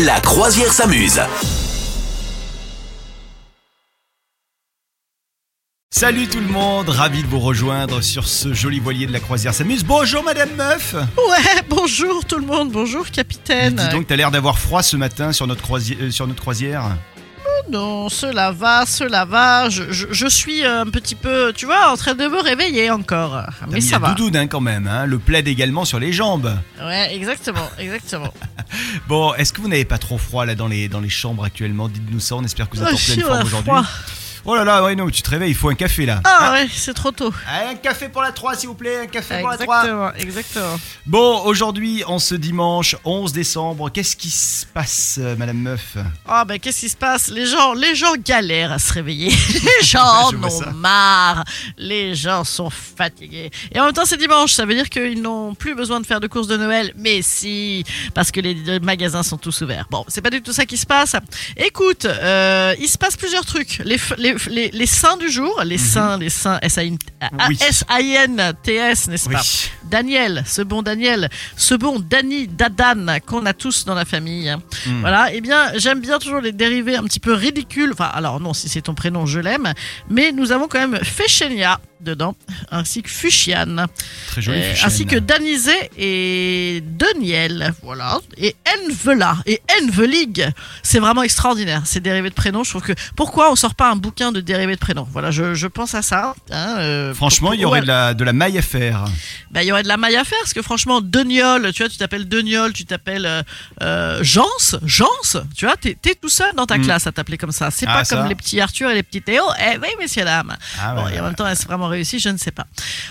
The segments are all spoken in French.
La croisière s'amuse. Salut tout le monde, ravi de vous rejoindre sur ce joli voilier de la croisière s'amuse. Bonjour Madame Meuf Ouais, bonjour tout le monde, bonjour capitaine. Dis donc, t'as l'air d'avoir froid ce matin sur notre, croisi- euh, sur notre croisière. Non, cela va, cela va. Je, je- je suis un petit peu, tu vois, en train de me réveiller encore. T'as Mais mis ça la va. doudoune hein, quand même, hein, le plaid également sur les jambes. Ouais, exactement, exactement. Bon, est-ce que vous n'avez pas trop froid là dans les, dans les chambres actuellement? Dites-nous ça, on espère que vous êtes Oh, en pleine si, on forme aujourd'hui. Oh là là, ouais, non, tu te réveilles, il faut un café là. Ah ouais, c'est trop tôt. Ah, Un café pour la 3 s'il vous plaît, un café pour la 3. Exactement, exactement. Bon, aujourd'hui, en ce dimanche 11 décembre, qu'est-ce qui se passe, euh, Madame Meuf? Ah ben qu'est-ce qui se passe? Les gens, les gens galèrent à se réveiller. Les gens en ont marre. Les gens sont fatigués. Et en même temps, c'est dimanche. Ça veut dire qu'ils n'ont plus besoin de faire de courses de Noël. Mais si, parce que les magasins sont tous ouverts. Bon, c'est pas du tout ça qui se passe. Écoute, euh, il se passe plusieurs trucs. Les, les, les, les saints du jour, les saints, les saints Mhm. S-A-I-N-T-S, n'est-ce pas? Daniel, ce bon Daniel, ce bon Dani Dadan qu'on a tous dans la famille. hein. Mm. Voilà, eh bien, j'aime bien toujours les dérivés un petit peu ridicules. Enfin, alors non, si c'est ton prénom, je l'aime. Mais nous avons quand même Fechenia dedans, ainsi que Fuchian, Très joli. euh, ainsi que Danizé et Deniel. Voilà, et Envela et Envelig. C'est vraiment extraordinaire, ces dérivés de prénoms. Je trouve que pourquoi on sort pas un bouquin de dérivés de prénoms? Voilà, je, je pense à ça. hein, euh, Franchement, il y aurait ouais. de la, de la maille à faire. Bah, il y aurait de la maille à faire, parce que franchement, Deniol, tu vois, tu t'appelles Deniol, tu t'appelles euh, euh, Jans, Jans, tu vois, t'es t'es tout seul dans ta Mm. classe à t'appeler comme ça. C'est Ah, pas ça. comme les petits Arthur et les petits Théo. Eh oui, messieurs, dames. Ah Bon, ouais, et en même temps, est-ce vraiment réussi? Je ne sais pas.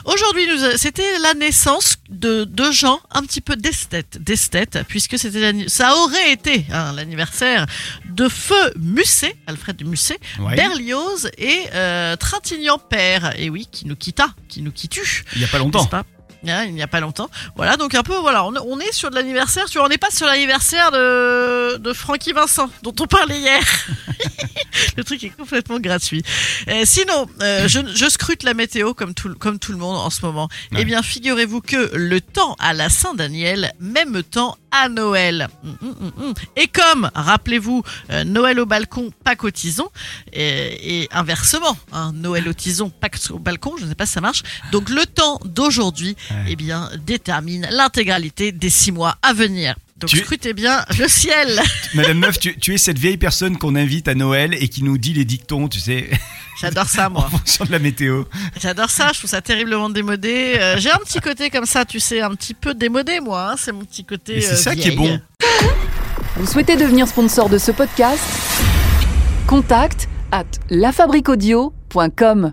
Aujourd'hui, euh, c'était la naissance de deux gens un petit peu d'esthètes, d'esthètes, puisque c'était ça aurait été hein, l'anniversaire de Feu Musset, Alfred Musset. Berlioz et euh, Trintignant père. Et oui, qui nous quitta, qui nous quittu. Il y a pas longtemps. Pas? Hein, il n'y a pas longtemps. Voilà, donc un peu, voilà, on, est sur de l'anniversaire. Tu vois, on n'est pas sur l'anniversaire de, de Francky Vincent, dont on parlait hier. le truc est complètement gratuit. Euh, sinon, euh, je, je scrute la météo comme tout, comme tout le monde en ce moment. Ouais. Eh bien, figurez-vous que le temps à la Saint-Daniel, même temps à Noël. Hum, hum, hum. Et comme, rappelez-vous, euh, Noël au balcon, Pâques au tison, et, et inversement, hein, Noël au tison, Pâques au balcon, je ne sais pas si ça marche. Donc le temps d'aujourd'hui, Ouais. eh bien, détermine l'intégralité des six mois à venir. Donc Tu- scrutez bien le ciel. Madame Meuf, tu, tu es cette vieille personne qu'on invite à Noël et qui nous dit les dictons, tu sais, J'adore ça, en moi. fonction de la météo. J'adore ça, je trouve ça terriblement démodé. Euh, J'ai un petit côté comme ça, tu sais, un petit peu démodé, moi. hein. C'est mon petit côté. C'est euh, ça qui est bon. Vous souhaitez devenir sponsor de ce podcast? Contact à lafabriquaudio.com.